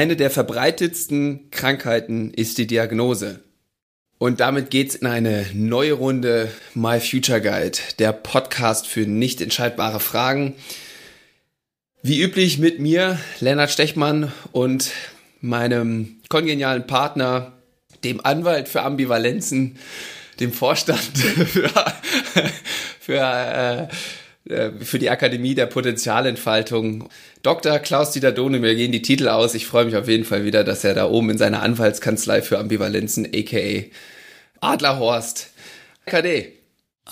Eine der verbreitetsten Krankheiten ist die Diagnose. Und damit geht's in eine neue Runde My Future Guide, der Podcast für nicht entscheidbare Fragen. Wie üblich mit mir, Lennart Stechmann und meinem kongenialen Partner, dem Anwalt für Ambivalenzen, dem Vorstand für, für äh, äh, für die Akademie der Potenzialentfaltung. Dr. Klaus-Dieter Dohne, mir gehen die Titel aus. Ich freue mich auf jeden Fall wieder, dass er da oben in seiner Anwaltskanzlei für Ambivalenzen, aka Adlerhorst, KD,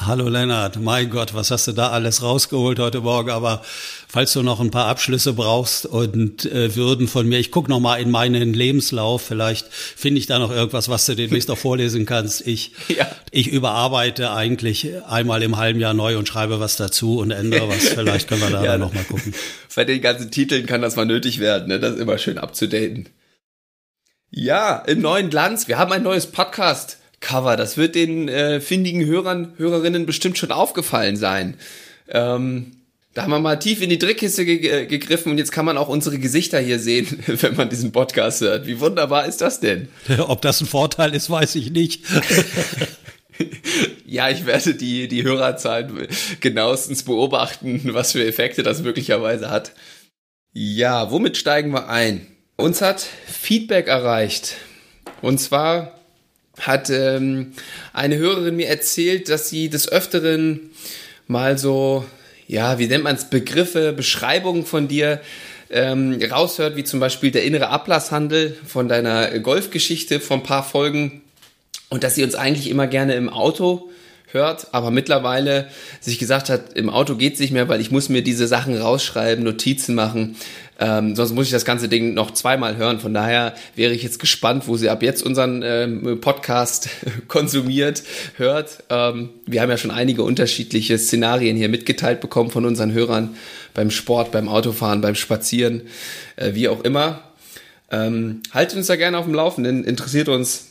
Hallo Lennart, mein Gott, was hast du da alles rausgeholt heute Morgen? Aber falls du noch ein paar Abschlüsse brauchst und äh, Würden von mir, ich guck noch mal in meinen Lebenslauf, vielleicht finde ich da noch irgendwas, was du demnächst auch vorlesen kannst. Ich, ja. ich überarbeite eigentlich einmal im halben Jahr neu und schreibe was dazu und ändere was. Vielleicht können wir da ja, dann noch mal gucken. Bei den ganzen Titeln kann das mal nötig werden, ne? das ist immer schön abzudaten. Ja, im neuen Glanz, wir haben ein neues Podcast. Cover. Das wird den äh, findigen Hörern, Hörerinnen bestimmt schon aufgefallen sein. Ähm, da haben wir mal tief in die Dreckkiste ge gegriffen und jetzt kann man auch unsere Gesichter hier sehen, wenn man diesen Podcast hört. Wie wunderbar ist das denn? Ob das ein Vorteil ist, weiß ich nicht. ja, ich werde die, die Hörerzahlen genauestens beobachten, was für Effekte das möglicherweise hat. Ja, womit steigen wir ein? Uns hat Feedback erreicht. Und zwar hat ähm, eine Hörerin mir erzählt, dass sie des Öfteren mal so, ja, wie nennt man es, Begriffe, Beschreibungen von dir ähm, raushört, wie zum Beispiel der innere Ablasshandel von deiner Golfgeschichte von ein paar Folgen und dass sie uns eigentlich immer gerne im Auto hört, aber mittlerweile sich gesagt hat, im Auto geht's nicht mehr, weil ich muss mir diese Sachen rausschreiben, Notizen machen, ähm, sonst muss ich das ganze Ding noch zweimal hören. Von daher wäre ich jetzt gespannt, wo sie ab jetzt unseren ähm, Podcast konsumiert, hört. Ähm, wir haben ja schon einige unterschiedliche Szenarien hier mitgeteilt bekommen von unseren Hörern beim Sport, beim Autofahren, beim Spazieren, äh, wie auch immer. Ähm, haltet uns da gerne auf dem Laufenden. Interessiert uns,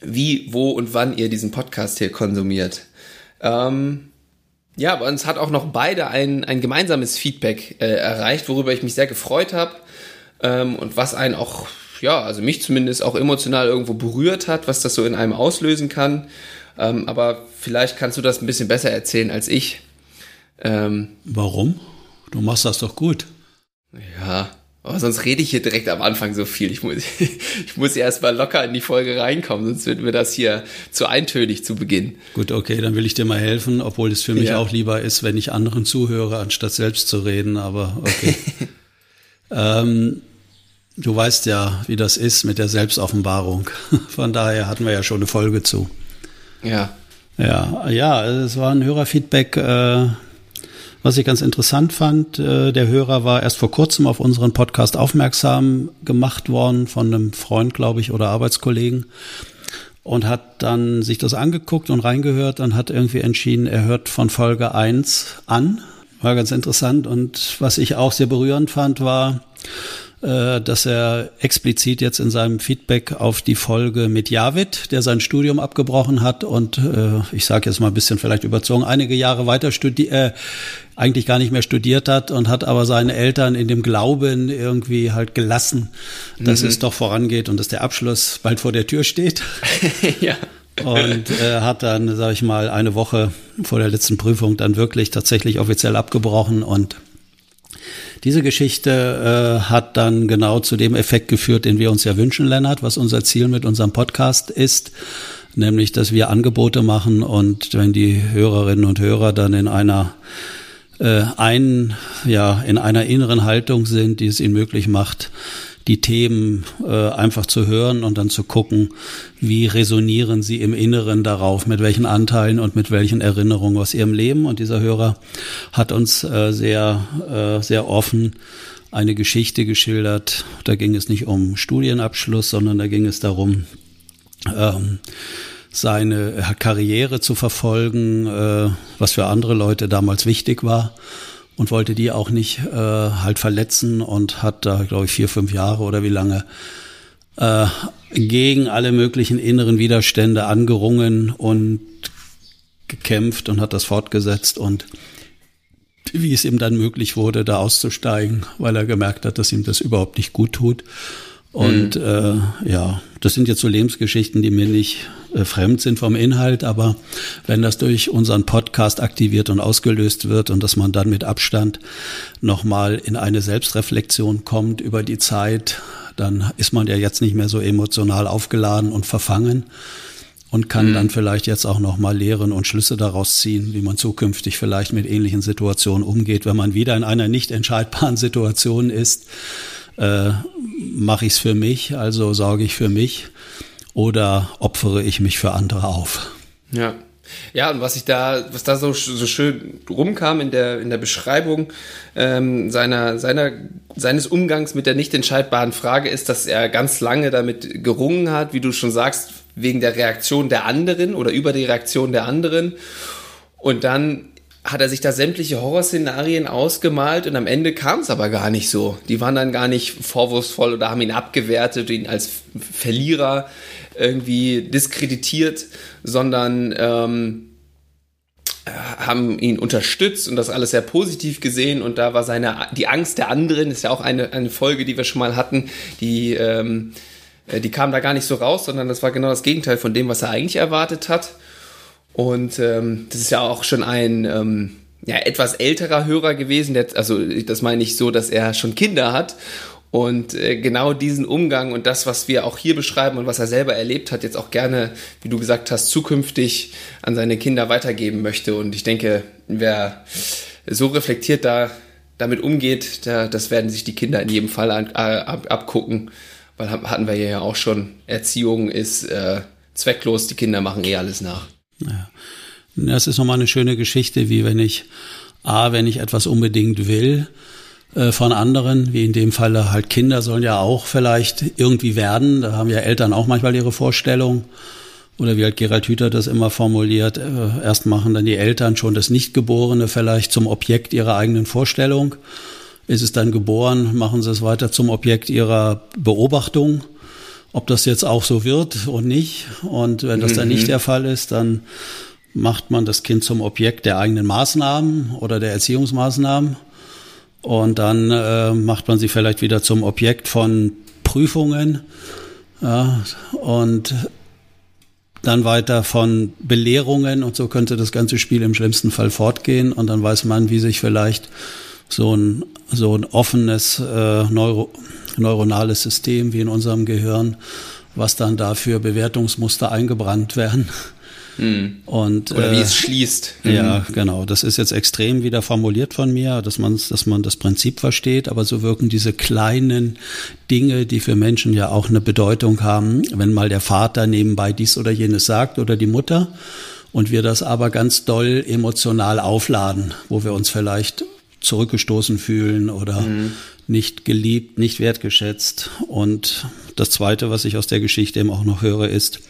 wie, wo und wann ihr diesen Podcast hier konsumiert. Ähm, ja, aber uns hat auch noch beide ein, ein gemeinsames Feedback äh, erreicht, worüber ich mich sehr gefreut habe ähm, und was einen auch, ja, also mich zumindest auch emotional irgendwo berührt hat, was das so in einem auslösen kann. Ähm, aber vielleicht kannst du das ein bisschen besser erzählen als ich. Ähm, Warum? Du machst das doch gut. Ja, aber sonst rede ich hier direkt am Anfang so viel. Ich muss, ich muss erst mal locker in die Folge reinkommen, sonst wird mir das hier zu eintönig zu Beginn. Gut, okay, dann will ich dir mal helfen, obwohl es für mich ja. auch lieber ist, wenn ich anderen zuhöre, anstatt selbst zu reden, aber okay. ähm, du weißt ja, wie das ist mit der Selbstoffenbarung. Von daher hatten wir ja schon eine Folge zu. Ja. Ja, ja, es war ein Hörerfeedback, äh, was ich ganz interessant fand, äh, der Hörer war erst vor kurzem auf unseren Podcast aufmerksam gemacht worden von einem Freund, glaube ich, oder Arbeitskollegen und hat dann sich das angeguckt und reingehört und hat irgendwie entschieden, er hört von Folge 1 an. War ganz interessant und was ich auch sehr berührend fand, war, dass er explizit jetzt in seinem Feedback auf die Folge mit Javid, der sein Studium abgebrochen hat und äh, ich sage jetzt mal ein bisschen vielleicht überzogen, einige Jahre weiter studiert, äh, eigentlich gar nicht mehr studiert hat und hat aber seine Eltern in dem Glauben irgendwie halt gelassen, dass mhm. es doch vorangeht und dass der Abschluss bald vor der Tür steht. ja. Und äh, hat dann, sage ich mal, eine Woche vor der letzten Prüfung dann wirklich tatsächlich offiziell abgebrochen und diese Geschichte äh, hat dann genau zu dem Effekt geführt, den wir uns ja wünschen, Lennart, was unser Ziel mit unserem Podcast ist, nämlich, dass wir Angebote machen und wenn die Hörerinnen und Hörer dann in einer äh, ein, ja, in einer inneren Haltung sind, die es ihnen möglich macht, die Themen äh, einfach zu hören und dann zu gucken, wie resonieren sie im Inneren darauf, mit welchen Anteilen und mit welchen Erinnerungen aus ihrem Leben. Und dieser Hörer hat uns äh, sehr, äh, sehr offen eine Geschichte geschildert. Da ging es nicht um Studienabschluss, sondern da ging es darum, ähm, seine Karriere zu verfolgen, äh, was für andere Leute damals wichtig war und wollte die auch nicht äh, halt verletzen und hat da, glaube ich, vier, fünf Jahre oder wie lange äh, gegen alle möglichen inneren Widerstände angerungen und gekämpft und hat das fortgesetzt und wie es ihm dann möglich wurde, da auszusteigen, weil er gemerkt hat, dass ihm das überhaupt nicht gut tut. Und mhm. äh, ja, das sind jetzt so Lebensgeschichten, die mir nicht äh, fremd sind vom Inhalt, aber wenn das durch unseren Podcast aktiviert und ausgelöst wird und dass man dann mit Abstand nochmal in eine Selbstreflexion kommt über die Zeit, dann ist man ja jetzt nicht mehr so emotional aufgeladen und verfangen und kann mhm. dann vielleicht jetzt auch noch mal Lehren und Schlüsse daraus ziehen, wie man zukünftig vielleicht mit ähnlichen Situationen umgeht, wenn man wieder in einer nicht entscheidbaren Situation ist. Äh, Mache ich es für mich, also sorge ich für mich oder opfere ich mich für andere auf? Ja. Ja, und was ich da, was da so, so schön rumkam in der, in der Beschreibung ähm, seiner, seiner, seines Umgangs mit der nicht entscheidbaren Frage ist, dass er ganz lange damit gerungen hat, wie du schon sagst, wegen der Reaktion der anderen oder über die Reaktion der anderen. Und dann hat er sich da sämtliche Horrorszenarien ausgemalt und am Ende kam es aber gar nicht so. Die waren dann gar nicht vorwurfsvoll oder haben ihn abgewertet, ihn als Verlierer irgendwie diskreditiert, sondern ähm, haben ihn unterstützt und das alles sehr positiv gesehen und da war seine die Angst der anderen ist ja auch eine, eine Folge, die wir schon mal hatten, die ähm, äh, die kam da gar nicht so raus, sondern das war genau das Gegenteil von dem, was er eigentlich erwartet hat. Und ähm, das ist ja auch schon ein ähm, ja, etwas älterer Hörer gewesen. Der, also das meine ich so, dass er schon Kinder hat und äh, genau diesen Umgang und das, was wir auch hier beschreiben und was er selber erlebt hat, jetzt auch gerne, wie du gesagt hast, zukünftig an seine Kinder weitergeben möchte. Und ich denke, wer so reflektiert da damit umgeht, da, das werden sich die Kinder in jedem Fall an, ab, abgucken, weil hatten wir ja auch schon, Erziehung ist äh, zwecklos, die Kinder machen eh alles nach. Ja. Das ist nochmal eine schöne Geschichte, wie wenn ich, A, wenn ich etwas unbedingt will, äh, von anderen, wie in dem Falle halt Kinder sollen ja auch vielleicht irgendwie werden. Da haben ja Eltern auch manchmal ihre Vorstellung. Oder wie halt Gerald Hüther das immer formuliert, äh, erst machen dann die Eltern schon das Nichtgeborene vielleicht zum Objekt ihrer eigenen Vorstellung. Ist es dann geboren, machen sie es weiter zum Objekt ihrer Beobachtung. Ob das jetzt auch so wird und nicht. Und wenn das dann nicht mhm. der Fall ist, dann macht man das Kind zum Objekt der eigenen Maßnahmen oder der Erziehungsmaßnahmen. Und dann äh, macht man sie vielleicht wieder zum Objekt von Prüfungen. Ja, und dann weiter von Belehrungen und so könnte das ganze Spiel im schlimmsten Fall fortgehen und dann weiß man, wie sich vielleicht so ein, so ein offenes äh, Neuro, neuronales System wie in unserem Gehirn, was dann dafür Bewertungsmuster eingebrannt werden, Mhm. Und, Oder wie äh, es schließt. Mhm. Ja, genau. Das ist jetzt extrem wieder formuliert von mir, dass man, dass man das Prinzip versteht, aber so wirken diese kleinen Dinge, die für Menschen ja auch eine Bedeutung haben, wenn mal der Vater nebenbei dies oder jenes sagt oder die Mutter und wir das aber ganz doll emotional aufladen, wo wir uns vielleicht zurückgestoßen fühlen oder mhm. nicht geliebt, nicht wertgeschätzt. Und das Zweite, was ich aus der Geschichte eben auch noch höre, ist,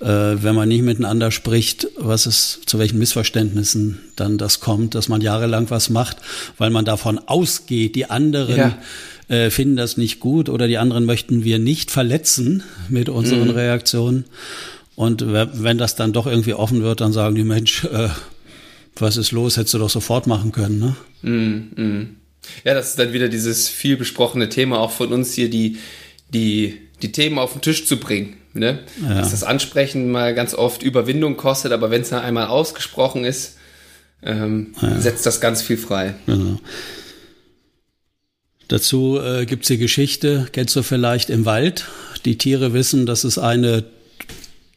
äh, wenn man nicht miteinander spricht, was es zu welchen Missverständnissen dann das kommt, dass man jahrelang was macht, weil man davon ausgeht, die anderen ja. äh, finden das nicht gut oder die anderen möchten wir nicht verletzen mit unseren mhm. Reaktionen. Und wenn das dann doch irgendwie offen wird, dann sagen die Mensch, äh, was ist los, hättest du doch sofort machen können. Ne? Mhm. Mhm. Ja, das ist dann wieder dieses viel besprochene Thema auch von uns hier, die, die, die Themen auf den Tisch zu bringen. Ne? Ja. Dass das Ansprechen mal ganz oft Überwindung kostet, aber wenn es dann einmal ausgesprochen ist, ähm, ja. setzt das ganz viel frei. Genau. Dazu äh, gibt es die Geschichte, kennst du vielleicht im Wald. Die Tiere wissen, dass es eine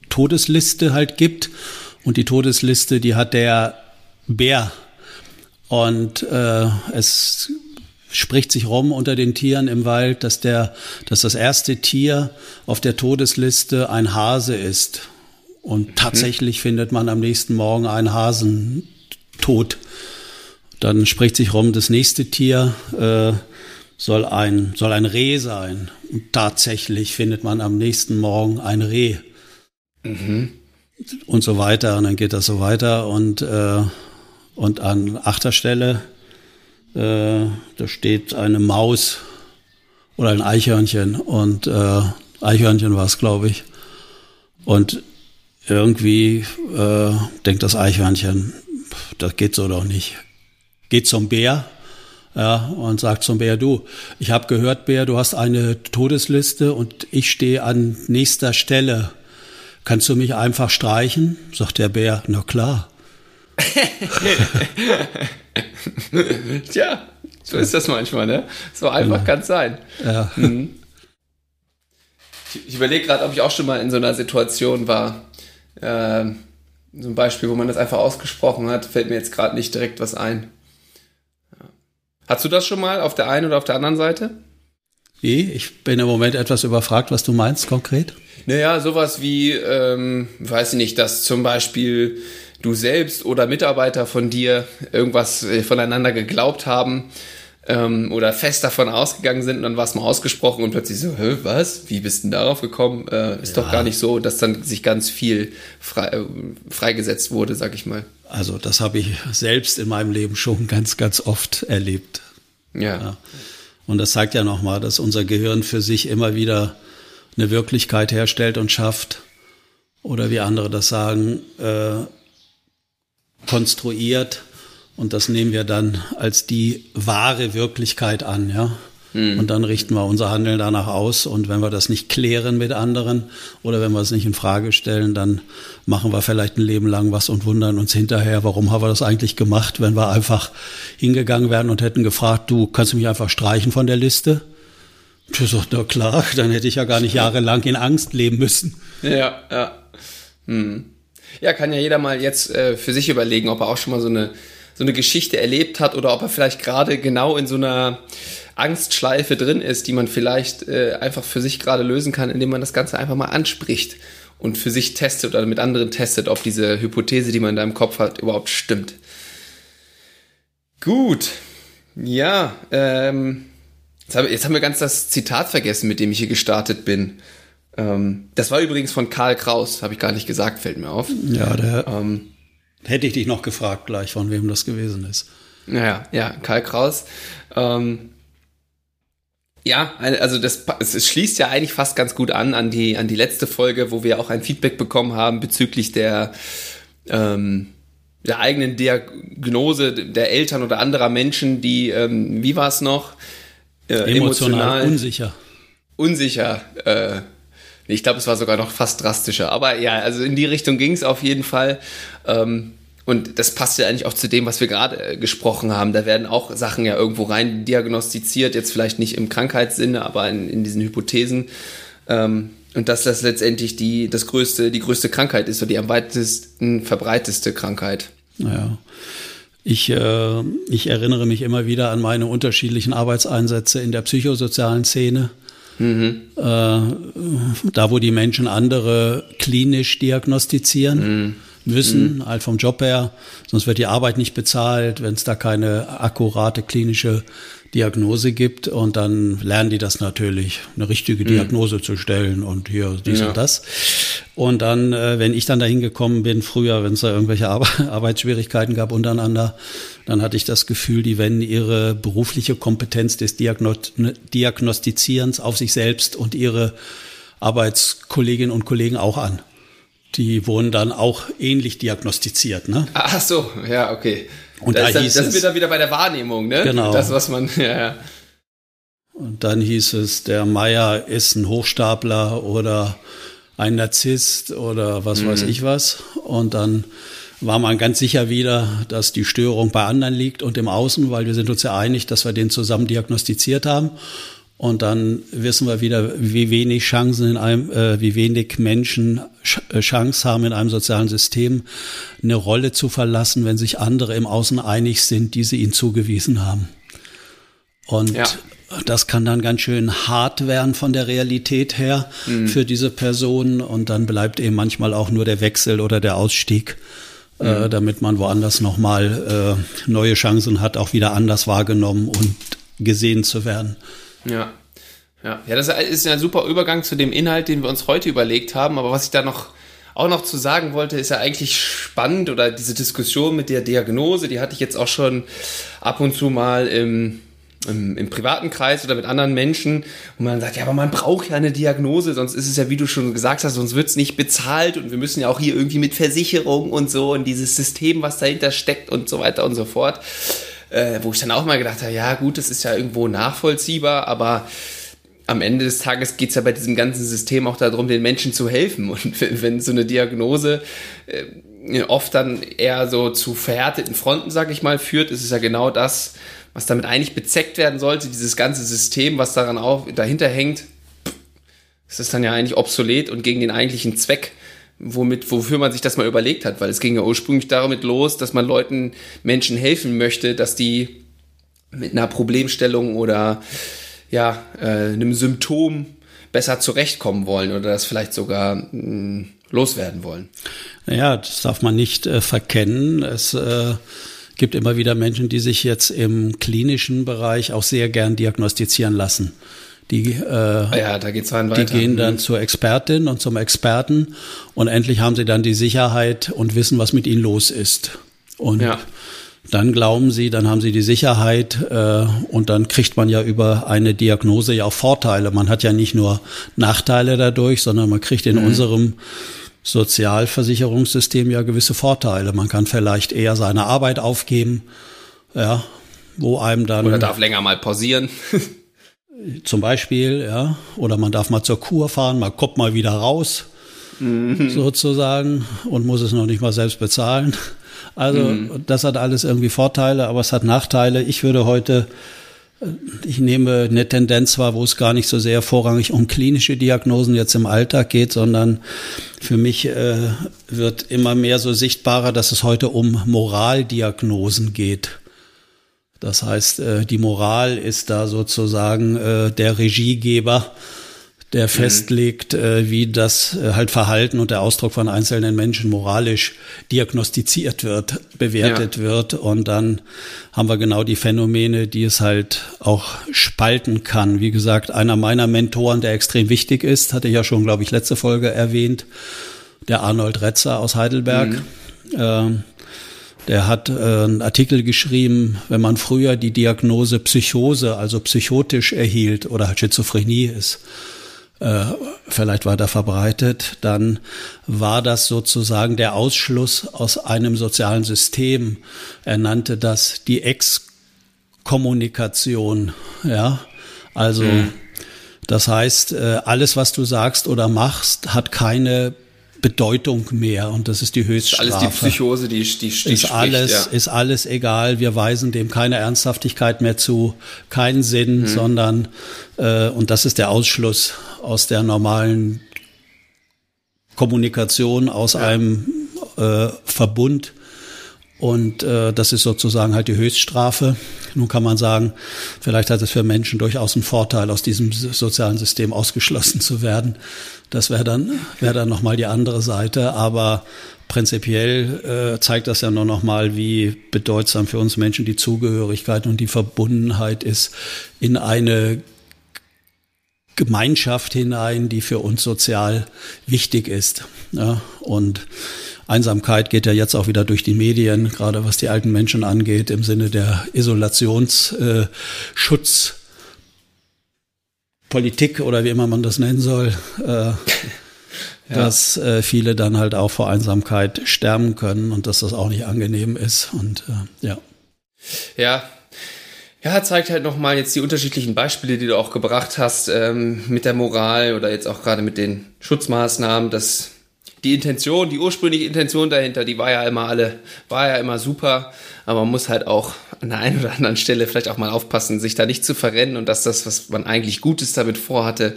Todesliste halt gibt. Und die Todesliste, die hat der Bär. Und äh, es spricht sich rum unter den Tieren im Wald, dass der, dass das erste Tier auf der Todesliste ein Hase ist. Und mhm. tatsächlich findet man am nächsten Morgen einen Hasen tot. Dann spricht sich rum, das nächste Tier äh, soll ein, soll ein Reh sein. Und tatsächlich findet man am nächsten Morgen ein Reh. Mhm. Und so weiter. Und dann geht das so weiter. Und, äh, und an achter Stelle äh, da steht eine Maus oder ein Eichhörnchen und äh, Eichhörnchen war es, glaube ich. Und irgendwie äh, denkt das Eichhörnchen, das geht so doch nicht. geht zum Bär ja, und sagt zum Bär, du, ich habe gehört, Bär, du hast eine Todesliste und ich stehe an nächster Stelle. Kannst du mich einfach streichen? Sagt der Bär, na klar. Tja, so ist das manchmal, ne? So einfach genau. kann es sein. Ja. Mhm. Ich, ich überlege gerade, ob ich auch schon mal in so einer Situation war. Äh, so ein Beispiel, wo man das einfach ausgesprochen hat, fällt mir jetzt gerade nicht direkt was ein. Hast du das schon mal auf der einen oder auf der anderen Seite? Wie? Ich bin im Moment etwas überfragt, was du meinst konkret. Naja, sowas wie, ähm, weiß ich nicht, dass zum Beispiel du selbst oder Mitarbeiter von dir irgendwas äh, voneinander geglaubt haben ähm, oder fest davon ausgegangen sind und dann war es mal ausgesprochen und plötzlich so, Hä, was? Wie bist du denn darauf gekommen? Äh, ist ja. doch gar nicht so, dass dann sich ganz viel frei, äh, freigesetzt wurde, sag ich mal. Also das habe ich selbst in meinem Leben schon ganz, ganz oft erlebt. Ja. ja. Und das zeigt ja nochmal, dass unser Gehirn für sich immer wieder eine Wirklichkeit herstellt und schafft. Oder wie andere das sagen, äh, konstruiert und das nehmen wir dann als die wahre Wirklichkeit an, ja. Mhm. Und dann richten wir unser Handeln danach aus. Und wenn wir das nicht klären mit anderen oder wenn wir es nicht in Frage stellen, dann machen wir vielleicht ein Leben lang was und wundern uns hinterher, warum haben wir das eigentlich gemacht, wenn wir einfach hingegangen wären und hätten gefragt, du kannst du mich einfach streichen von der Liste? Du sagst, na klar, dann hätte ich ja gar nicht jahrelang in Angst leben müssen. Ja, ja. Hm. Ja, kann ja jeder mal jetzt äh, für sich überlegen, ob er auch schon mal so eine, so eine Geschichte erlebt hat oder ob er vielleicht gerade genau in so einer Angstschleife drin ist, die man vielleicht äh, einfach für sich gerade lösen kann, indem man das Ganze einfach mal anspricht und für sich testet oder mit anderen testet, ob diese Hypothese, die man in deinem Kopf hat, überhaupt stimmt. Gut. Ja, ähm, jetzt, hab, jetzt haben wir ganz das Zitat vergessen, mit dem ich hier gestartet bin. Ähm, das war übrigens von Karl Kraus, habe ich gar nicht gesagt, fällt mir auf. Ja, der ähm, hätte ich dich noch gefragt gleich, von wem das gewesen ist. Ja, ja, Karl Kraus. Ähm, ja, also das, es schließt ja eigentlich fast ganz gut an an die an die letzte Folge, wo wir auch ein Feedback bekommen haben bezüglich der ähm, der eigenen Diagnose der Eltern oder anderer Menschen, die ähm, wie war es noch äh, emotional, emotional unsicher unsicher äh, ich glaube, es war sogar noch fast drastischer. Aber ja, also in die Richtung ging es auf jeden Fall. Ähm, und das passt ja eigentlich auch zu dem, was wir gerade äh, gesprochen haben. Da werden auch Sachen ja irgendwo rein diagnostiziert, jetzt vielleicht nicht im Krankheitssinne, aber in, in diesen Hypothesen. Ähm, und dass das letztendlich die, das größte, die größte Krankheit ist oder die am weitesten verbreiteste Krankheit. Naja. Ich, äh, ich erinnere mich immer wieder an meine unterschiedlichen Arbeitseinsätze in der psychosozialen Szene. Mhm. Äh, da, wo die Menschen andere klinisch diagnostizieren. Mhm müssen, mhm. halt vom Job her, sonst wird die Arbeit nicht bezahlt, wenn es da keine akkurate klinische Diagnose gibt und dann lernen die das natürlich, eine richtige mhm. Diagnose zu stellen und hier dies ja. und das. Und dann, äh, wenn ich dann dahin gekommen bin, früher, wenn es da irgendwelche Ar Arbeitsschwierigkeiten gab untereinander, dann hatte ich das Gefühl, die wenden ihre berufliche Kompetenz des Diagno Diagnostizierens auf sich selbst und ihre Arbeitskolleginnen und Kollegen auch an die wurden dann auch ähnlich diagnostiziert. Ne? Ach so, ja, okay. Und das, da hieß das, das wird dann wieder bei der Wahrnehmung, ne? Genau. Das, was man, ja, ja. Und dann hieß es, der Meier ist ein Hochstapler oder ein Narzisst oder was mhm. weiß ich was. Und dann war man ganz sicher wieder, dass die Störung bei anderen liegt und im Außen, weil wir sind uns ja einig, dass wir den zusammen diagnostiziert haben. Und dann wissen wir wieder, wie wenig Chancen in einem, äh, wie wenig Menschen äh, Chance haben in einem sozialen System, eine Rolle zu verlassen, wenn sich andere im Außen einig sind, die sie ihnen zugewiesen haben. Und ja. das kann dann ganz schön hart werden von der Realität her mhm. für diese Personen. Und dann bleibt eben manchmal auch nur der Wechsel oder der Ausstieg, äh, mhm. äh, damit man woanders nochmal äh, neue Chancen hat, auch wieder anders wahrgenommen und gesehen zu werden. Ja. Ja. ja, das ist ein super Übergang zu dem Inhalt, den wir uns heute überlegt haben. Aber was ich da noch auch noch zu sagen wollte, ist ja eigentlich spannend oder diese Diskussion mit der Diagnose, die hatte ich jetzt auch schon ab und zu mal im, im, im privaten Kreis oder mit anderen Menschen, wo man sagt, ja, aber man braucht ja eine Diagnose, sonst ist es ja, wie du schon gesagt hast, sonst wird es nicht bezahlt und wir müssen ja auch hier irgendwie mit Versicherung und so und dieses System, was dahinter steckt und so weiter und so fort. Äh, wo ich dann auch mal gedacht habe, ja gut, das ist ja irgendwo nachvollziehbar, aber am Ende des Tages geht es ja bei diesem ganzen System auch darum, den Menschen zu helfen. Und wenn, so eine Diagnose äh, oft dann eher so zu verhärteten Fronten, sag ich mal, führt, ist es ja genau das, was damit eigentlich bezeckt werden sollte, dieses ganze System, was daran auch dahinter hängt, ist das dann ja eigentlich obsolet und gegen den eigentlichen Zweck, womit, wofür man sich das mal überlegt hat, weil es ging ja ursprünglich damit los, dass man Leuten, Menschen helfen möchte, dass die mit einer Problemstellung oder ja, äh, einem Symptom besser zurechtkommen wollen oder das vielleicht sogar mh, hm, loswerden wollen. Naja, das darf man nicht äh, verkennen. Es äh, gibt immer wieder Menschen, die sich jetzt im klinischen Bereich auch sehr gern diagnostizieren lassen. Die, äh, ah ja, da geht's rein weiter. die gehen dann mhm. zur Expertin und zum Experten und endlich haben sie dann die Sicherheit und wissen, was mit ihnen los ist. Und ja dann glauben sie, dann haben sie die Sicherheit äh, und dann kriegt man ja über eine Diagnose ja auch Vorteile. Man hat ja nicht nur Nachteile dadurch, sondern man kriegt in mhm. unserem Sozialversicherungssystem ja gewisse Vorteile. Man kann vielleicht eher seine Arbeit aufgeben, ja, wo einem dann. Oder darf länger mal pausieren. zum Beispiel, ja. Oder man darf mal zur Kur fahren, man kommt mal wieder raus, mhm. sozusagen, und muss es noch nicht mal selbst bezahlen. Also mhm. das hat alles irgendwie Vorteile, aber es hat Nachteile. Ich würde heute, äh, ich nehme eine Tendenz wahr, wo es gar nicht so sehr vorrangig um klinische Diagnosen jetzt im Alltag geht, sondern für mich äh, wird immer mehr so sichtbarer, dass es heute um Moraldiagnosen geht. Das heißt, äh, die Moral ist da sozusagen äh, der Regiegeber der mhm. festlegt, äh, wie das halt Verhalten und der Ausdruck von einzelnen Menschen moralisch diagnostiziert wird, bewertet ja. wird. Und dann haben wir genau die Phänomene, die es halt auch spalten kann. Wie gesagt, einer meiner Mentoren, der extrem wichtig ist, hatte ich ja schon, glaube ich, letzte Folge erwähnt, der Arnold Retzer aus Heidelberg. Mhm. Äh, der hat äh, einen Artikel geschrieben, wenn man früher die Diagnose Psychose, also psychotisch erhielt oder halt Schizophrenie ist, äh, vielleicht weiter verbreitet, dann war das sozusagen der Ausschluss aus einem sozialen System. Er nannte das die Exkommunikation, ja. Also, mhm. das heißt, äh, alles, was du sagst oder machst, hat keine Bedeutung mehr und das ist die Höchststrafe. Ist alles die Psychose, die, die, die ist spricht, alles ja. ist alles egal. Wir weisen dem keine Ernsthaftigkeit mehr zu, keinen Sinn, mhm. sondern äh, und das ist der Ausschluss aus der normalen Kommunikation, aus ja. einem äh, Verbund. Und äh, das ist sozusagen halt die Höchststrafe. Nun kann man sagen, vielleicht hat es für Menschen durchaus einen Vorteil, aus diesem sozialen System ausgeschlossen zu werden. Das wäre dann, wäre dann nochmal die andere Seite. Aber prinzipiell äh, zeigt das ja nur nochmal, wie bedeutsam für uns Menschen die Zugehörigkeit und die Verbundenheit ist in eine Gemeinschaft hinein, die für uns sozial wichtig ist. Ja, und Einsamkeit geht ja jetzt auch wieder durch die Medien, gerade was die alten Menschen angeht, im Sinne der Isolationsschutz. Äh, oder wie immer man das nennen soll, äh, ja. dass äh, viele dann halt auch vor Einsamkeit sterben können und dass das auch nicht angenehm ist. Und äh, ja. Ja, ja, zeigt halt nochmal jetzt die unterschiedlichen Beispiele, die du auch gebracht hast, ähm, mit der Moral oder jetzt auch gerade mit den Schutzmaßnahmen, dass die Intention, die ursprüngliche Intention dahinter, die war ja immer alle, war ja immer super, aber man muss halt auch an der einen oder anderen Stelle vielleicht auch mal aufpassen, sich da nicht zu verrennen und dass das, was man eigentlich Gutes damit vorhatte,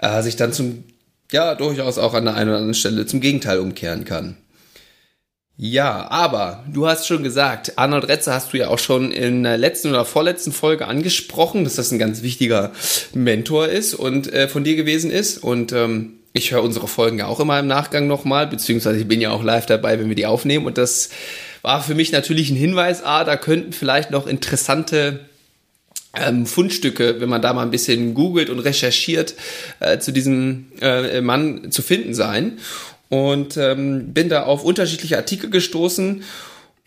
äh, sich dann zum, ja, durchaus auch an der einen oder anderen Stelle zum Gegenteil umkehren kann. Ja, aber du hast schon gesagt, Arnold Retzer hast du ja auch schon in der letzten oder vorletzten Folge angesprochen, dass das ein ganz wichtiger Mentor ist und äh, von dir gewesen ist. Und ähm, ich höre unsere Folgen ja auch immer im Nachgang nochmal, beziehungsweise ich bin ja auch live dabei, wenn wir die aufnehmen. Und das war für mich natürlich ein Hinweis, ah, da könnten vielleicht noch interessante ähm, Fundstücke, wenn man da mal ein bisschen googelt und recherchiert, äh, zu diesem äh, Mann zu finden sein und ähm, bin da auf unterschiedliche Artikel gestoßen.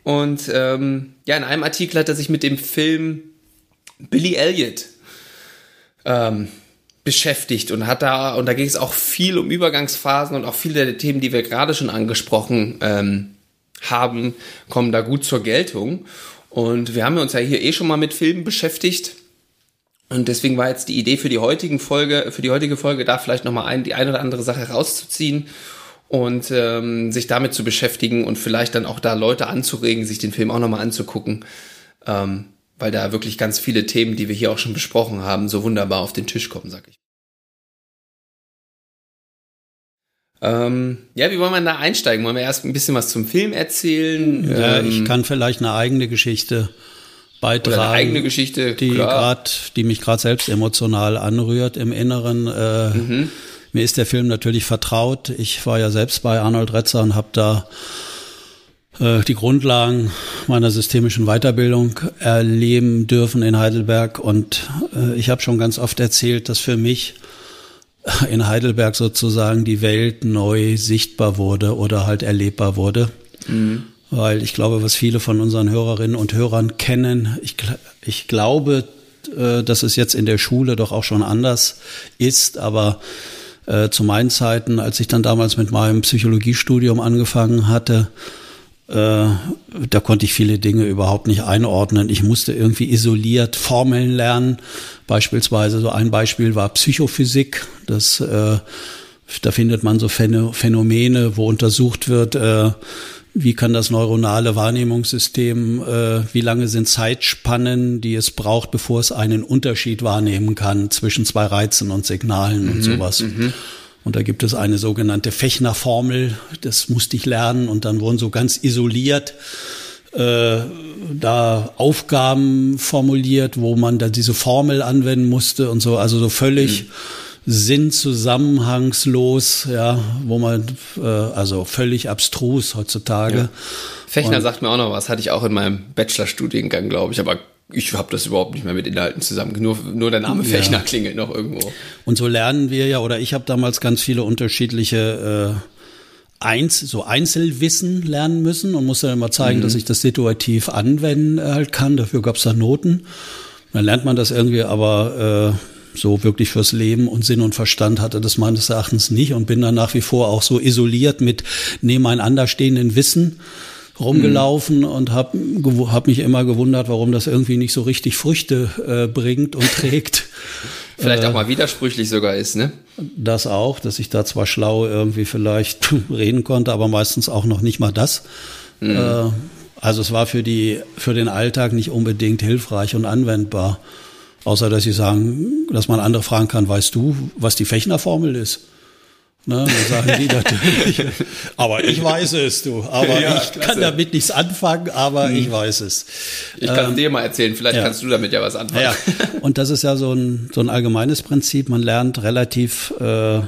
Und ähm, ja, in einem Artikel hat er sich mit dem Film Billy Elliot ähm, beschäftigt und hat da, und da ging es auch viel um Übergangsphasen und auch viele der Themen, die wir gerade schon angesprochen ähm, haben, kommen da gut zur Geltung. Und wir haben uns ja hier eh schon mal mit Filmen beschäftigt. Und deswegen war jetzt die Idee für die heutigen Folge, für die heutige Folge, da vielleicht nochmal ein, die eine oder andere Sache rauszuziehen und ähm, sich damit zu beschäftigen und vielleicht dann auch da Leute anzuregen, sich den Film auch nochmal anzugucken. Ähm, weil da wirklich ganz viele Themen, die wir hier auch schon besprochen haben, so wunderbar auf den Tisch kommen, sag ich. Ähm, ja, wie wollen wir da einsteigen? Wollen wir erst ein bisschen was zum Film erzählen? Ja, ähm, ich kann vielleicht eine eigene Geschichte beitragen. Oder eine eigene Geschichte, die grad, die mich gerade selbst emotional anrührt im Inneren. Äh, mhm. Mir ist der Film natürlich vertraut. Ich war ja selbst bei Arnold Retzer und habe da äh, die Grundlagen meiner systemischen Weiterbildung erleben dürfen in Heidelberg. Und äh, ich habe schon ganz oft erzählt, dass für mich in Heidelberg sozusagen die Welt neu sichtbar wurde oder halt erlebbar wurde. Mhm. Weil ich glaube, was viele von unseren Hörerinnen und Hörern kennen, ich, ich glaube, äh, dass es jetzt in der Schule doch auch schon anders ist, aber äh, zu meinen Zeiten, als ich dann damals mit meinem Psychologiestudium angefangen hatte, da konnte ich viele Dinge überhaupt nicht einordnen. Ich musste irgendwie isoliert Formeln lernen. Beispielsweise so ein Beispiel war Psychophysik. Das, äh, da findet man so Phänomene, wo untersucht wird, äh, wie kann das neuronale Wahrnehmungssystem, äh, wie lange sind Zeitspannen, die es braucht, bevor es einen Unterschied wahrnehmen kann zwischen zwei Reizen und Signalen mhm, und sowas. Mhm. Und da gibt es eine sogenannte Fechner-Formel, das musste ich lernen und dann wurden so ganz isoliert äh, da Aufgaben formuliert, wo man da diese Formel anwenden musste und so, also so völlig mhm. sinnzusammenhangslos, ja, wo man äh, also völlig abstrus heutzutage. Ja. Fechner und, sagt mir auch noch was, hatte ich auch in meinem Bachelorstudiengang, glaube ich, aber ich habe das überhaupt nicht mehr mit Inhalten zusammen. Nur, nur der Name Fechner ja. klingelt noch irgendwo. Und so lernen wir ja, oder ich habe damals ganz viele unterschiedliche äh, eins, so Einzelwissen lernen müssen und musste dann mal zeigen, mhm. dass ich das situativ anwenden halt kann. Dafür gab es da Noten. Dann lernt man das irgendwie, aber äh, so wirklich fürs Leben und Sinn und Verstand hatte das meines Erachtens nicht und bin dann nach wie vor auch so isoliert mit nebeneinander stehenden Wissen rumgelaufen mhm. und habe hab mich immer gewundert, warum das irgendwie nicht so richtig Früchte äh, bringt und trägt. vielleicht äh, auch mal widersprüchlich sogar ist, ne? Das auch, dass ich da zwar schlau irgendwie vielleicht reden konnte, aber meistens auch noch nicht mal das. Mhm. Äh, also es war für die für den Alltag nicht unbedingt hilfreich und anwendbar. Außer dass sie sagen, dass man andere fragen kann, weißt du, was die Fechner-Formel ist? Ne, sagen die natürlich, aber ich weiß es, du. Aber ja, ich kann damit nichts anfangen, aber hm. ich weiß es. Ich kann ähm, dir mal erzählen, vielleicht ja. kannst du damit ja was anfangen. Ja. Und das ist ja so ein, so ein allgemeines Prinzip. Man lernt relativ äh,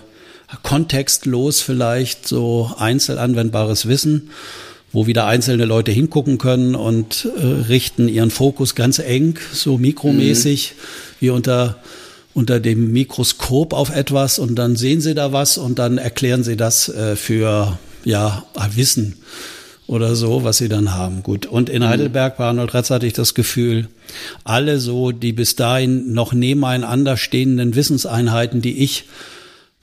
kontextlos vielleicht so einzelanwendbares Wissen, wo wieder einzelne Leute hingucken können und äh, richten ihren Fokus ganz eng, so mikromäßig, mhm. wie unter unter dem Mikroskop auf etwas und dann sehen sie da was und dann erklären sie das äh, für ja Wissen oder so, was sie dann haben. Gut. Und in mhm. Heidelberg bei Arnold Retz hatte ich das Gefühl, alle so, die bis dahin noch nebeneinander stehenden Wissenseinheiten, die ich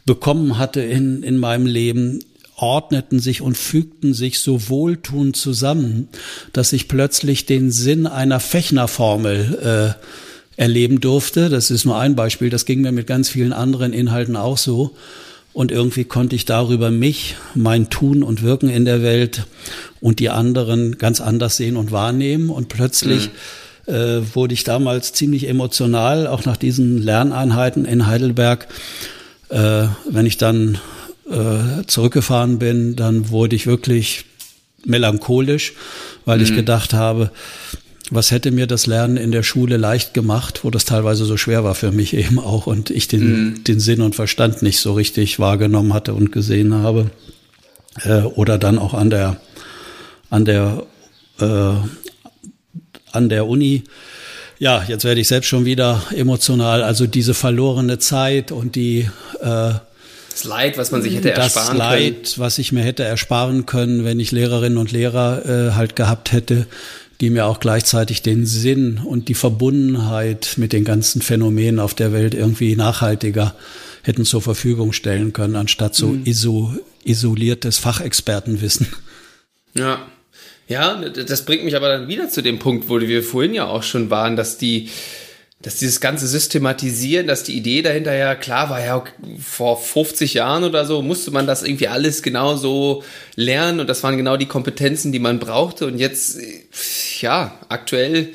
bekommen hatte in, in meinem Leben, ordneten sich und fügten sich so wohltuend zusammen, dass ich plötzlich den Sinn einer Fechner-Formel äh, erleben durfte. Das ist nur ein Beispiel. Das ging mir mit ganz vielen anderen Inhalten auch so. Und irgendwie konnte ich darüber mich, mein Tun und Wirken in der Welt und die anderen ganz anders sehen und wahrnehmen. Und plötzlich mhm. äh, wurde ich damals ziemlich emotional, auch nach diesen Lerneinheiten in Heidelberg. Äh, wenn ich dann äh, zurückgefahren bin, dann wurde ich wirklich melancholisch, weil mhm. ich gedacht habe, was hätte mir das Lernen in der Schule leicht gemacht, wo das teilweise so schwer war für mich eben auch und ich den, mhm. den Sinn und Verstand nicht so richtig wahrgenommen hatte und gesehen habe. Äh, oder dann auch an der, an der, äh, an der Uni. Ja, jetzt werde ich selbst schon wieder emotional. Also diese verlorene Zeit und die, äh, das Leid, was man sich hätte ersparen können. Das Leid, was ich mir hätte ersparen können, wenn ich Lehrerinnen und Lehrer äh, halt gehabt hätte, die mir auch gleichzeitig den Sinn und die Verbundenheit mit den ganzen Phänomenen auf der Welt irgendwie nachhaltiger hätten zur Verfügung stellen können, anstatt so mhm. iso, isoliertes Fachexpertenwissen. Ja. Ja, das bringt mich aber dann wieder zu dem Punkt, wo wir vorhin ja auch schon waren, dass die, dass dieses ganze Systematisieren, dass die Idee dahinter ja klar war, ja, vor 50 Jahren oder so musste man das irgendwie alles genau so lernen und das waren genau die Kompetenzen, die man brauchte. Und jetzt, ja, aktuell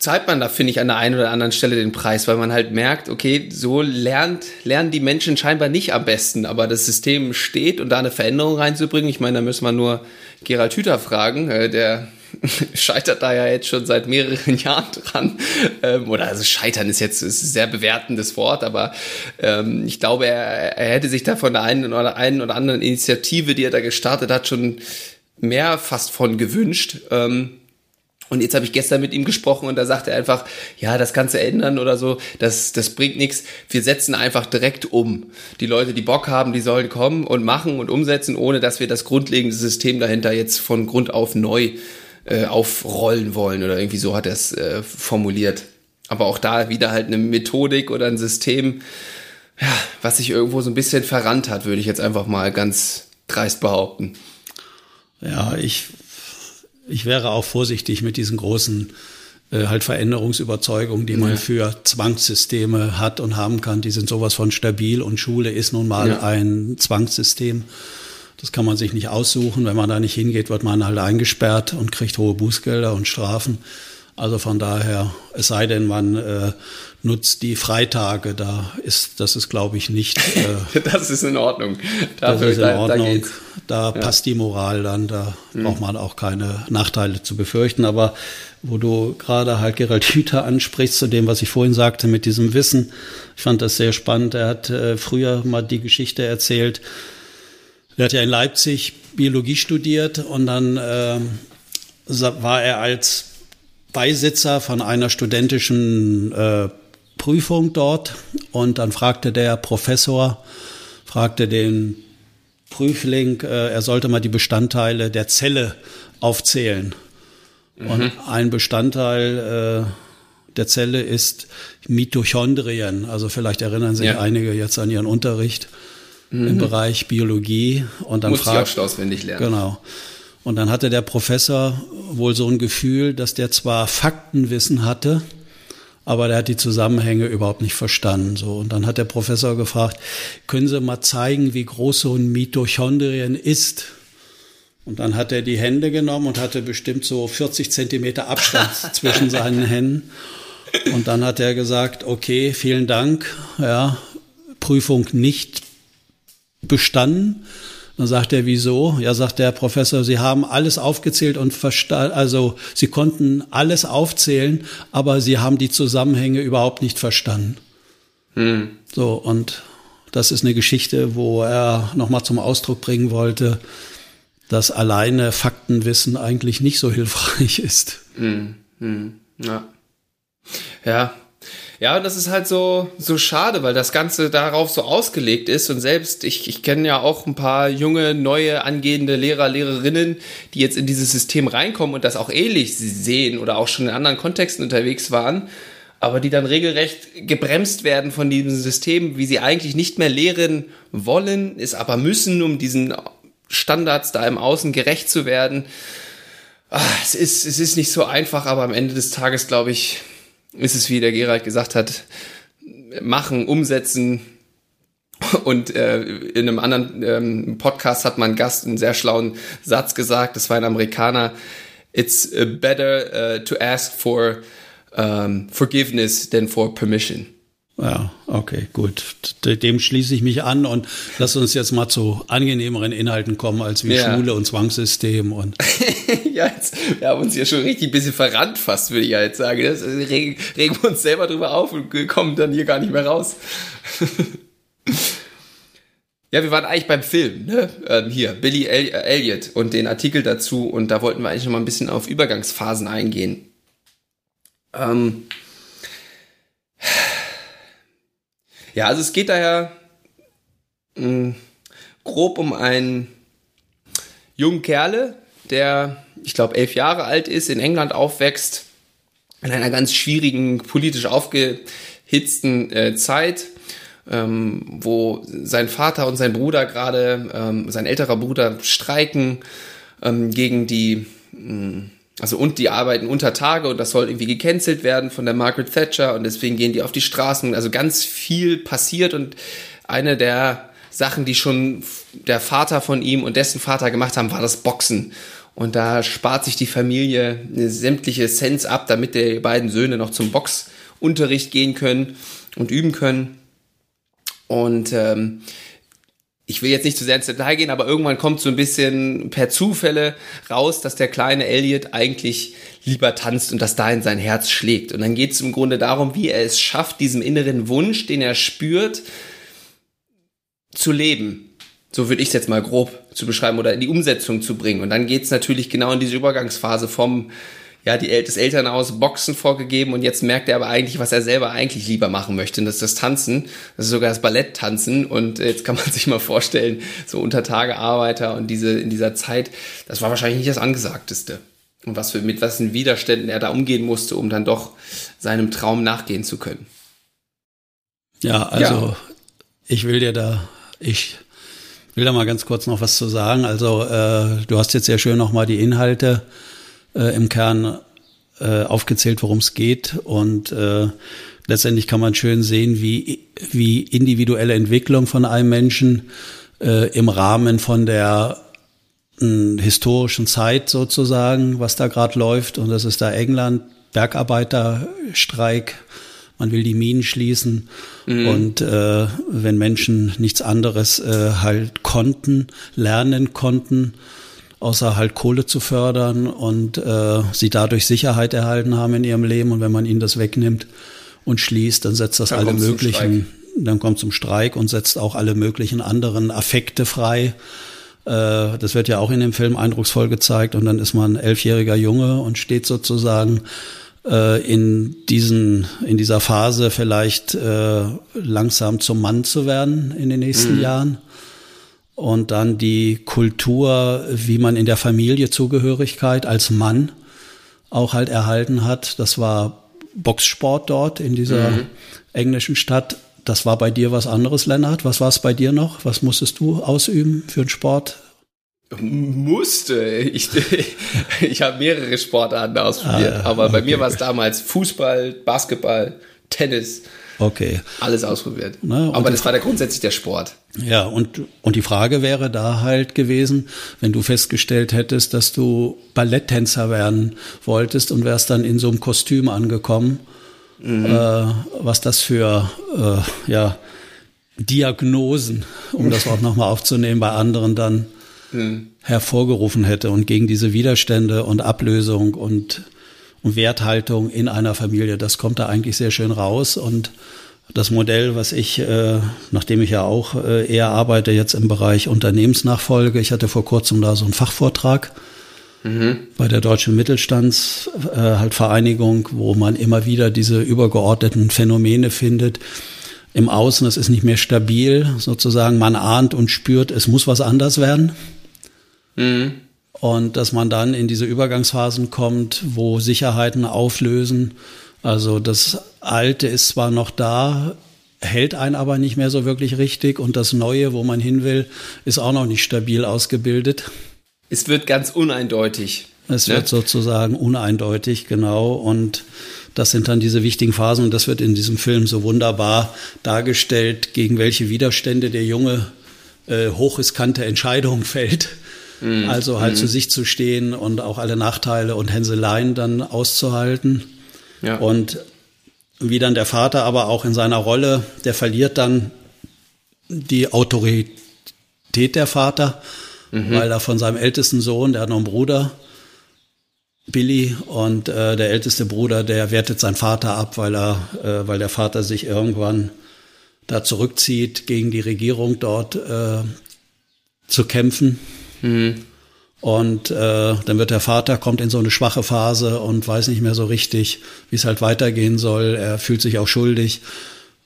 zahlt man da, finde ich, an der einen oder anderen Stelle den Preis, weil man halt merkt, okay, so lernt, lernen die Menschen scheinbar nicht am besten, aber das System steht und da eine Veränderung reinzubringen, ich meine, da müssen wir nur Gerald Hüther fragen, äh, der scheitert da ja jetzt schon seit mehreren Jahren dran. Ähm, oder also scheitern ist jetzt ist ein sehr bewertendes Wort, aber ähm, ich glaube, er, er hätte sich da von der einen oder einen oder anderen Initiative, die er da gestartet hat, schon mehr fast von gewünscht. Ähm, und jetzt habe ich gestern mit ihm gesprochen und da sagt er einfach, ja, das du ändern oder so, das, das bringt nichts. Wir setzen einfach direkt um. Die Leute, die Bock haben, die sollen kommen und machen und umsetzen, ohne dass wir das grundlegende System dahinter jetzt von Grund auf neu äh, aufrollen wollen oder irgendwie so hat er es äh, formuliert. Aber auch da wieder halt eine Methodik oder ein System, ja, was sich irgendwo so ein bisschen verrannt hat, würde ich jetzt einfach mal ganz dreist behaupten. Ja, ich ich wäre auch vorsichtig mit diesen großen äh, halt Veränderungsüberzeugungen, die man ja. für Zwangssysteme hat und haben kann. Die sind sowas von stabil und Schule ist nun mal ja. ein Zwangssystem. Das kann man sich nicht aussuchen. Wenn man da nicht hingeht, wird man halt eingesperrt und kriegt hohe Bußgelder und Strafen. Also von daher, es sei denn, man äh, nutzt die Freitage, da ist, das ist, glaube ich, nicht. Äh, das ist in Ordnung. Dafür, das ist in Ordnung. Da, da ja. passt die Moral dann, da mhm. braucht man auch keine Nachteile zu befürchten. Aber wo du gerade halt Gerald Hüther ansprichst, zu dem, was ich vorhin sagte, mit diesem Wissen, ich fand das sehr spannend. Er hat äh, früher mal die Geschichte erzählt. Er hat ja in Leipzig Biologie studiert und dann äh, war er als Beisitzer von einer studentischen äh, Prüfung dort und dann fragte der Professor, fragte den Prüfling, äh, er sollte mal die Bestandteile der Zelle aufzählen. Mhm. Und ein Bestandteil äh, der Zelle ist Mitochondrien. Also vielleicht erinnern sich ja. einige jetzt an ihren Unterricht mhm. im Bereich Biologie. Und dann Muss fragt, ich auch auswendig lernen. Genau. Und dann hatte der Professor wohl so ein Gefühl, dass der zwar Faktenwissen hatte, aber der hat die Zusammenhänge überhaupt nicht verstanden. So und dann hat der Professor gefragt: Können Sie mal zeigen, wie groß so ein Mitochondrien ist? Und dann hat er die Hände genommen und hatte bestimmt so 40 Zentimeter Abstand zwischen seinen Händen. Und dann hat er gesagt: Okay, vielen Dank. Ja, Prüfung nicht bestanden. Dann sagt er, wieso? Ja, sagt der Professor, Sie haben alles aufgezählt und verstanden, also Sie konnten alles aufzählen, aber Sie haben die Zusammenhänge überhaupt nicht verstanden. Hm. So, und das ist eine Geschichte, wo er nochmal zum Ausdruck bringen wollte, dass alleine Faktenwissen eigentlich nicht so hilfreich ist. Hm. Hm. Ja. Ja, ja, und das ist halt so, so schade, weil das Ganze darauf so ausgelegt ist. Und selbst, ich, ich kenne ja auch ein paar junge, neue, angehende Lehrer, Lehrerinnen, die jetzt in dieses System reinkommen und das auch ähnlich sehen oder auch schon in anderen Kontexten unterwegs waren, aber die dann regelrecht gebremst werden von diesem System, wie sie eigentlich nicht mehr lehren wollen, es aber müssen, um diesen Standards da im Außen gerecht zu werden. Ach, es, ist, es ist nicht so einfach, aber am Ende des Tages, glaube ich, ist es, wie der Gerald gesagt hat, machen, umsetzen. Und äh, in einem anderen ähm, Podcast hat mein Gast einen sehr schlauen Satz gesagt, das war ein Amerikaner, It's uh, better uh, to ask for um, forgiveness than for permission. Ja, okay, gut. Dem schließe ich mich an und lass uns jetzt mal zu angenehmeren Inhalten kommen als wie ja. Schule und Zwangssystem und. ja, jetzt, wir haben uns ja schon richtig ein bisschen verrannt fast, würde ich ja jetzt sagen. Das regen, regen wir uns selber drüber auf und kommen dann hier gar nicht mehr raus. ja, wir waren eigentlich beim Film, ne? Ähm, hier, Billy El Elliot und den Artikel dazu und da wollten wir eigentlich noch mal ein bisschen auf Übergangsphasen eingehen. Ähm, ja, also es geht daher mh, hm, grob um einen jungen Kerle, der, ich glaube, elf Jahre alt ist, in England aufwächst, in einer ganz schwierigen, politisch aufgehitzten äh, Zeit. ähm, wo sein Vater und sein Bruder gerade, ähm, sein älterer Bruder streiken ähm, gegen die, mh, also und die arbeiten unter Tage und das soll irgendwie gecancelt werden von der Margaret Thatcher und deswegen gehen die auf die Straßen. Also ganz viel passiert und eine der Sachen, die schon der Vater von ihm und dessen Vater gemacht haben, war das Boxen. Und da spart sich die Familie sämtliche Cents ab, damit die beiden Söhne noch zum Boxunterricht gehen können und üben können. Und ähm, ich will jetzt nicht zu sehr ins Detail gehen, aber irgendwann kommt so ein bisschen per Zufälle raus, dass der kleine Elliot eigentlich lieber tanzt und dass dahin sein Herz schlägt. Und dann geht es im Grunde darum, wie er es schafft, diesem inneren Wunsch, den er spürt, zu leben. So würde ich es jetzt mal grob zu beschreiben oder in die Umsetzung zu bringen. Und dann geht es natürlich genau in diese Übergangsphase vom ja, die, das Elternhaus Boxen vorgegeben und jetzt merkt er aber eigentlich, was er selber eigentlich lieber machen möchte. Und das ist das Tanzen, das ist sogar das Balletttanzen. Und jetzt kann man sich mal vorstellen, so Untertagearbeiter und diese, in dieser Zeit, das war wahrscheinlich nicht das Angesagteste. Und was für, mit was für Widerständen er da umgehen musste, um dann doch seinem Traum nachgehen zu können. Ja, also ja. ich will dir da, ich will da mal ganz kurz noch was zu sagen. Also äh, du hast jetzt sehr schön nochmal die Inhalte äh, im Kern äh, aufgezählt, worum es geht. Und äh, letztendlich kann man schön sehen, wie, wie individuelle Entwicklung von einem Menschen äh, im Rahmen von der äh, historischen Zeit sozusagen, was da gerade läuft. Und das ist da England, Bergarbeiterstreik, man will die Minen schließen. Mhm. Und äh, wenn Menschen nichts anderes äh, halt konnten, lernen konnten, außer halt Kohle zu fördern und äh, sie dadurch Sicherheit erhalten haben in ihrem Leben. Und wenn man ihnen das wegnimmt und schließt, dann setzt das dann alle möglichen, dann kommt zum Streik und setzt auch alle möglichen anderen Affekte frei. Äh, das wird ja auch in dem Film eindrucksvoll gezeigt. Und dann ist man elfjähriger Junge und steht sozusagen äh, in diesen in dieser Phase vielleicht äh, langsam zum Mann zu werden in den nächsten mhm. Jahren und dann die Kultur, wie man in der Familie Zugehörigkeit als Mann auch halt erhalten hat. Das war Boxsport dort in dieser mhm. englischen Stadt. Das war bei dir was anderes, Lennart. Was war es bei dir noch? Was musstest du ausüben für einen Sport? Musste. Ich, ich habe mehrere Sportarten ausprobiert, ah, aber bei okay. mir war es damals Fußball, Basketball, Tennis. Okay. Alles ausprobiert. Ne? Aber das war der grundsätzlich der Sport. Ja, und, und die Frage wäre da halt gewesen, wenn du festgestellt hättest, dass du Balletttänzer werden wolltest und wärst dann in so einem Kostüm angekommen, mhm. äh, was das für, äh, ja, Diagnosen, um das auch nochmal aufzunehmen, bei anderen dann mhm. hervorgerufen hätte und gegen diese Widerstände und Ablösung und und Werthaltung in einer Familie. Das kommt da eigentlich sehr schön raus und das Modell, was ich, äh, nachdem ich ja auch äh, eher arbeite jetzt im Bereich Unternehmensnachfolge, ich hatte vor kurzem da so einen Fachvortrag mhm. bei der Deutschen Mittelstands äh, halt Vereinigung, wo man immer wieder diese übergeordneten Phänomene findet. Im Außen, es ist nicht mehr stabil, sozusagen, man ahnt und spürt, es muss was anders werden. Mhm. Und dass man dann in diese Übergangsphasen kommt, wo Sicherheiten auflösen. Also das Alte ist zwar noch da, hält einen aber nicht mehr so wirklich richtig. Und das Neue, wo man hin will, ist auch noch nicht stabil ausgebildet. Es wird ganz uneindeutig. Es ne? wird sozusagen uneindeutig, genau. Und das sind dann diese wichtigen Phasen. Und das wird in diesem Film so wunderbar dargestellt, gegen welche Widerstände der Junge äh, hochriskante Entscheidungen fällt. Mhm. Also halt mhm. zu sich zu stehen und auch alle Nachteile und Hänseleien dann auszuhalten. Ja. Und wie dann der Vater aber auch in seiner Rolle, der verliert dann die Autorität der Vater, mhm. weil er von seinem ältesten Sohn, der hat noch einen Bruder, Billy, und äh, der älteste Bruder, der wertet seinen Vater ab, weil er, äh, weil der Vater sich irgendwann da zurückzieht, gegen die Regierung dort äh, zu kämpfen. Mhm. Und äh, dann wird der Vater, kommt in so eine schwache Phase und weiß nicht mehr so richtig, wie es halt weitergehen soll. Er fühlt sich auch schuldig,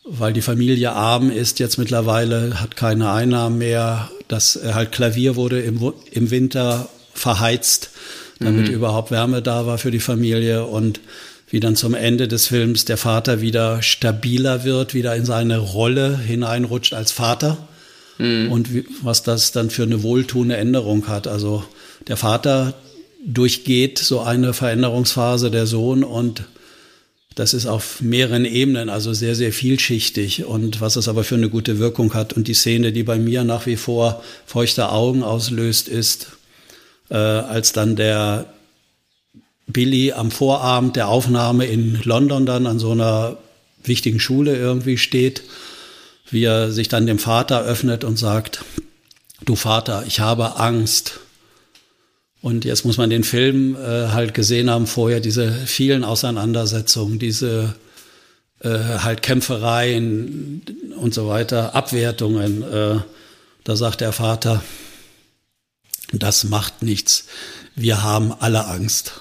weil die Familie arm ist jetzt mittlerweile, hat keine Einnahmen mehr. Das halt Klavier wurde im, im Winter verheizt, damit mhm. überhaupt Wärme da war für die Familie. Und wie dann zum Ende des Films der Vater wieder stabiler wird, wieder in seine Rolle hineinrutscht als Vater mhm. und wie, was das dann für eine wohltuende Änderung hat. Also der Vater durchgeht so eine Veränderungsphase, der Sohn und das ist auf mehreren Ebenen, also sehr, sehr vielschichtig und was es aber für eine gute Wirkung hat. Und die Szene, die bei mir nach wie vor feuchte Augen auslöst, ist, äh, als dann der Billy am Vorabend der Aufnahme in London dann an so einer wichtigen Schule irgendwie steht, wie er sich dann dem Vater öffnet und sagt, du Vater, ich habe Angst. Und jetzt muss man den Film äh, halt gesehen haben vorher, diese vielen Auseinandersetzungen, diese äh, halt Kämpfereien und so weiter, Abwertungen. Äh, da sagt der Vater, das macht nichts. Wir haben alle Angst.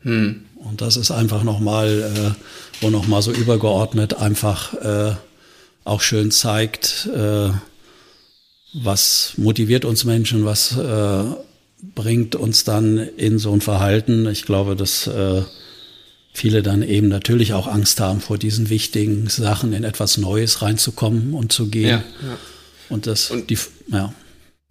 Hm. Und das ist einfach nochmal, äh, wo nochmal so übergeordnet einfach äh, auch schön zeigt, äh, was motiviert uns Menschen, was äh, bringt uns dann in so ein Verhalten. Ich glaube, dass äh, viele dann eben natürlich auch Angst haben, vor diesen wichtigen Sachen in etwas Neues reinzukommen und zu gehen. Ja, ja. Und das, und, die, ja.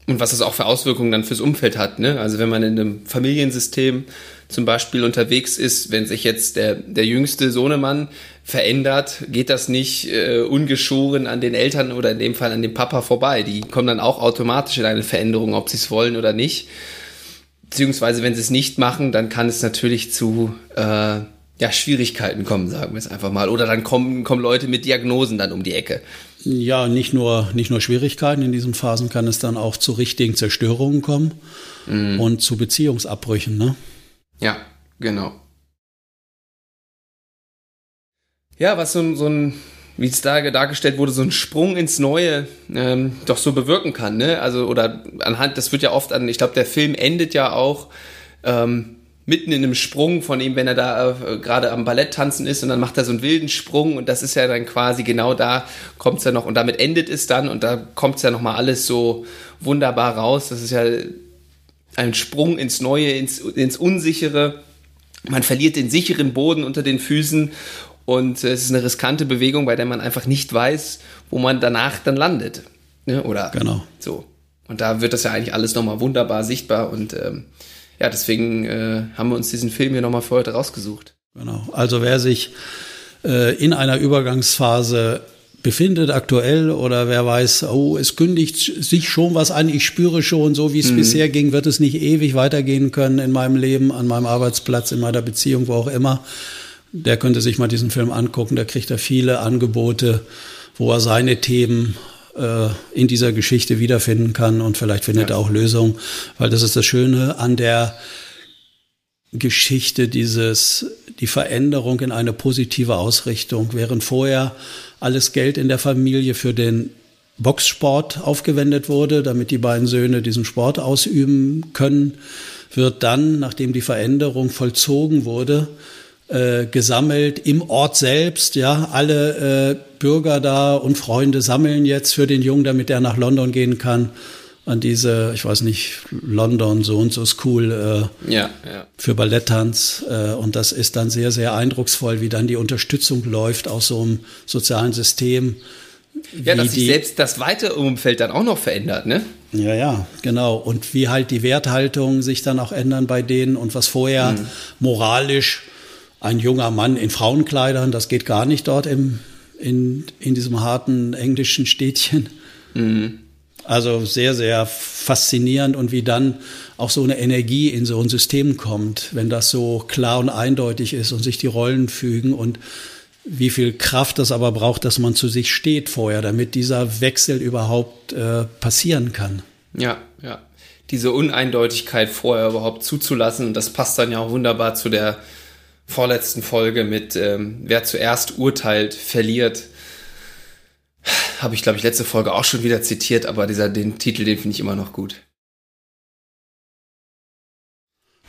Und was das auch für Auswirkungen dann fürs Umfeld hat. Ne? Also wenn man in einem Familiensystem zum Beispiel unterwegs ist, wenn sich jetzt der, der jüngste Sohnemann verändert, geht das nicht äh, ungeschoren an den Eltern oder in dem Fall an dem Papa vorbei. Die kommen dann auch automatisch in eine Veränderung, ob sie es wollen oder nicht. Beziehungsweise, wenn sie es nicht machen, dann kann es natürlich zu äh, ja, Schwierigkeiten kommen, sagen wir es einfach mal. Oder dann kommen, kommen Leute mit Diagnosen dann um die Ecke. Ja, nicht nur, nicht nur Schwierigkeiten. In diesen Phasen kann es dann auch zu richtigen Zerstörungen kommen mm. und zu Beziehungsabbrüchen. Ne? Ja, genau. Ja, was so, so ein, wie es da dargestellt wurde, so ein Sprung ins Neue ähm, doch so bewirken kann, ne? Also, oder anhand, das wird ja oft an, ich glaube, der Film endet ja auch ähm, mitten in einem Sprung von ihm, wenn er da äh, gerade am Ballett tanzen ist und dann macht er so einen wilden Sprung und das ist ja dann quasi genau da kommt es ja noch und damit endet es dann und da kommt es ja nochmal alles so wunderbar raus. Das ist ja ein Sprung ins Neue, ins, ins Unsichere. Man verliert den sicheren Boden unter den Füßen und es ist eine riskante Bewegung, bei der man einfach nicht weiß, wo man danach dann landet. Ne? Oder genau. so. Und da wird das ja eigentlich alles nochmal wunderbar sichtbar und ähm, ja, deswegen äh, haben wir uns diesen Film hier nochmal für heute rausgesucht. Genau. Also wer sich äh, in einer Übergangsphase befindet aktuell oder wer weiß, oh, es kündigt sich schon was an, ich spüre schon, so wie es mhm. bisher ging, wird es nicht ewig weitergehen können in meinem Leben, an meinem Arbeitsplatz, in meiner Beziehung, wo auch immer. Der könnte sich mal diesen Film angucken, da kriegt er viele Angebote, wo er seine Themen äh, in dieser Geschichte wiederfinden kann und vielleicht findet ja. er auch Lösungen, weil das ist das Schöne an der Geschichte, dieses, die Veränderung in eine positive Ausrichtung, während vorher alles Geld in der Familie für den Boxsport aufgewendet wurde, damit die beiden Söhne diesen Sport ausüben können, wird dann, nachdem die Veränderung vollzogen wurde, äh, gesammelt im Ort selbst. Ja, alle äh, Bürger da und Freunde sammeln jetzt für den Jungen, damit er nach London gehen kann an diese, ich weiß nicht, London so und so School äh, ja, ja. für Balletttanz. Äh, und das ist dann sehr, sehr eindrucksvoll, wie dann die Unterstützung läuft aus so einem sozialen System. Ja, dass sich selbst das weitere Umfeld dann auch noch verändert, ne? Ja, ja, genau. Und wie halt die Werthaltungen sich dann auch ändern bei denen und was vorher mhm. moralisch ein junger Mann in Frauenkleidern, das geht gar nicht dort im, in, in diesem harten englischen Städtchen. Mhm. Also sehr, sehr faszinierend und wie dann auch so eine Energie in so ein System kommt, wenn das so klar und eindeutig ist und sich die Rollen fügen und wie viel Kraft das aber braucht, dass man zu sich steht vorher, damit dieser Wechsel überhaupt äh, passieren kann. Ja, ja. Diese Uneindeutigkeit vorher überhaupt zuzulassen und das passt dann ja auch wunderbar zu der vorletzten Folge mit ähm, wer zuerst urteilt, verliert habe ich, glaube ich, letzte Folge auch schon wieder zitiert, aber dieser, den Titel, den finde ich immer noch gut.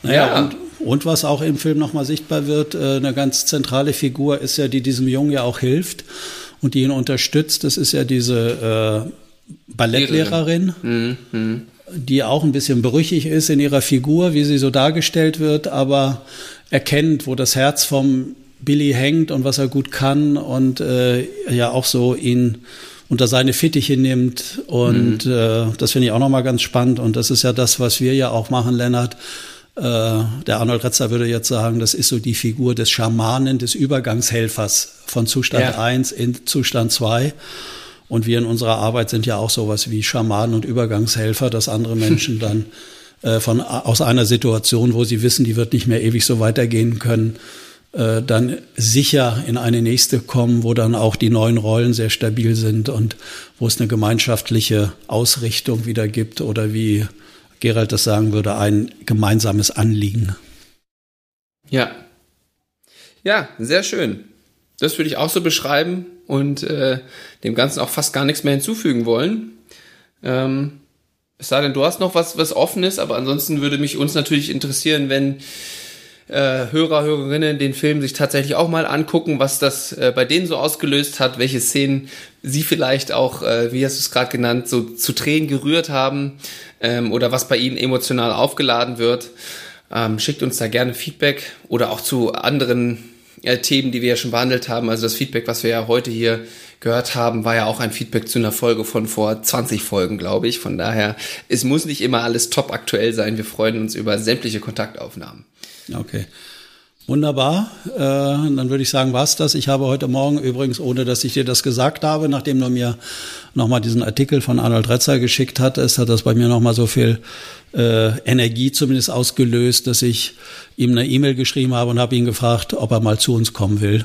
Naja, ja. und, und was auch im Film nochmal sichtbar wird, äh, eine ganz zentrale Figur ist ja, die diesem Jungen ja auch hilft und die ihn unterstützt. Das ist ja diese äh, Ballettlehrerin, mhm. mhm. die auch ein bisschen brüchig ist in ihrer Figur, wie sie so dargestellt wird, aber erkennt, wo das Herz vom Billy hängt und was er gut kann und äh, ja auch so ihn unter seine Fittiche nimmt. Und mhm. äh, das finde ich auch nochmal ganz spannend. Und das ist ja das, was wir ja auch machen, Lennart. Äh, der Arnold Retzer würde jetzt sagen, das ist so die Figur des Schamanen, des Übergangshelfers von Zustand ja. 1 in Zustand 2. Und wir in unserer Arbeit sind ja auch sowas wie Schamanen und Übergangshelfer, dass andere Menschen dann äh, von, aus einer Situation, wo sie wissen, die wird nicht mehr ewig so weitergehen können, äh, dann sicher in eine nächste kommen, wo dann auch die neuen Rollen sehr stabil sind und wo es eine gemeinschaftliche Ausrichtung wieder gibt oder wie Gerald das sagen würde, ein gemeinsames Anliegen. Ja. Ja, sehr schön. Das würde ich auch so beschreiben und äh, dem Ganzen auch fast gar nichts mehr hinzufügen wollen. Ähm, es sei denn, du hast noch was, was offen ist, aber ansonsten würde mich uns natürlich interessieren, wenn äh, Hörer, Hörerinnen den Film sich tatsächlich auch mal angucken, was das äh, bei denen so ausgelöst hat, welche Szenen sie vielleicht auch, äh, wie hast du es gerade genannt, so zu Tränen gerührt haben ähm, oder was bei ihnen emotional aufgeladen wird. Ähm, schickt uns da gerne Feedback oder auch zu anderen äh, Themen, die wir ja schon behandelt haben. Also das Feedback, was wir ja heute hier gehört haben, war ja auch ein Feedback zu einer Folge von vor 20 Folgen, glaube ich. Von daher, es muss nicht immer alles top aktuell sein. Wir freuen uns über sämtliche Kontaktaufnahmen. Okay. Wunderbar. Äh, dann würde ich sagen, war's das. Ich habe heute Morgen übrigens, ohne dass ich dir das gesagt habe, nachdem du mir nochmal diesen Artikel von Arnold Retzer geschickt hattest, hat das bei mir nochmal so viel äh, Energie zumindest ausgelöst, dass ich ihm eine E-Mail geschrieben habe und habe ihn gefragt, ob er mal zu uns kommen will.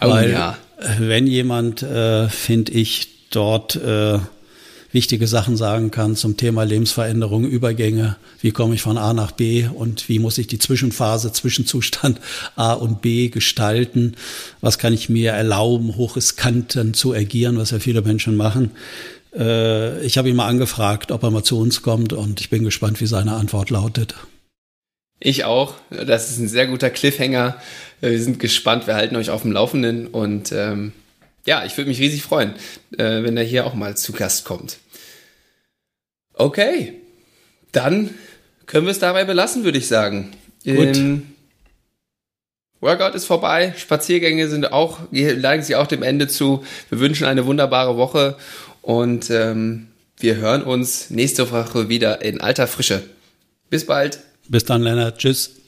Oh, Weil ja. Wenn jemand, äh, finde ich, dort äh, wichtige Sachen sagen kann zum Thema Lebensveränderung, Übergänge, wie komme ich von A nach B und wie muss ich die Zwischenphase, Zwischenzustand A und B gestalten, was kann ich mir erlauben, hochriskanten zu agieren, was ja viele Menschen machen. Äh, ich habe ihn mal angefragt, ob er mal zu uns kommt und ich bin gespannt, wie seine Antwort lautet. Ich auch. Das ist ein sehr guter Cliffhanger. Wir sind gespannt. Wir halten euch auf dem Laufenden und ähm, ja, ich würde mich riesig freuen, äh, wenn er hier auch mal zu Gast kommt. Okay, dann können wir es dabei belassen, würde ich sagen. Gut. Ähm, Workout ist vorbei, Spaziergänge sind auch, neigen sich auch dem Ende zu. Wir wünschen eine wunderbare Woche und ähm, wir hören uns nächste Woche wieder in alter Frische. Bis bald. Bis dann, Lennart. Tschüss.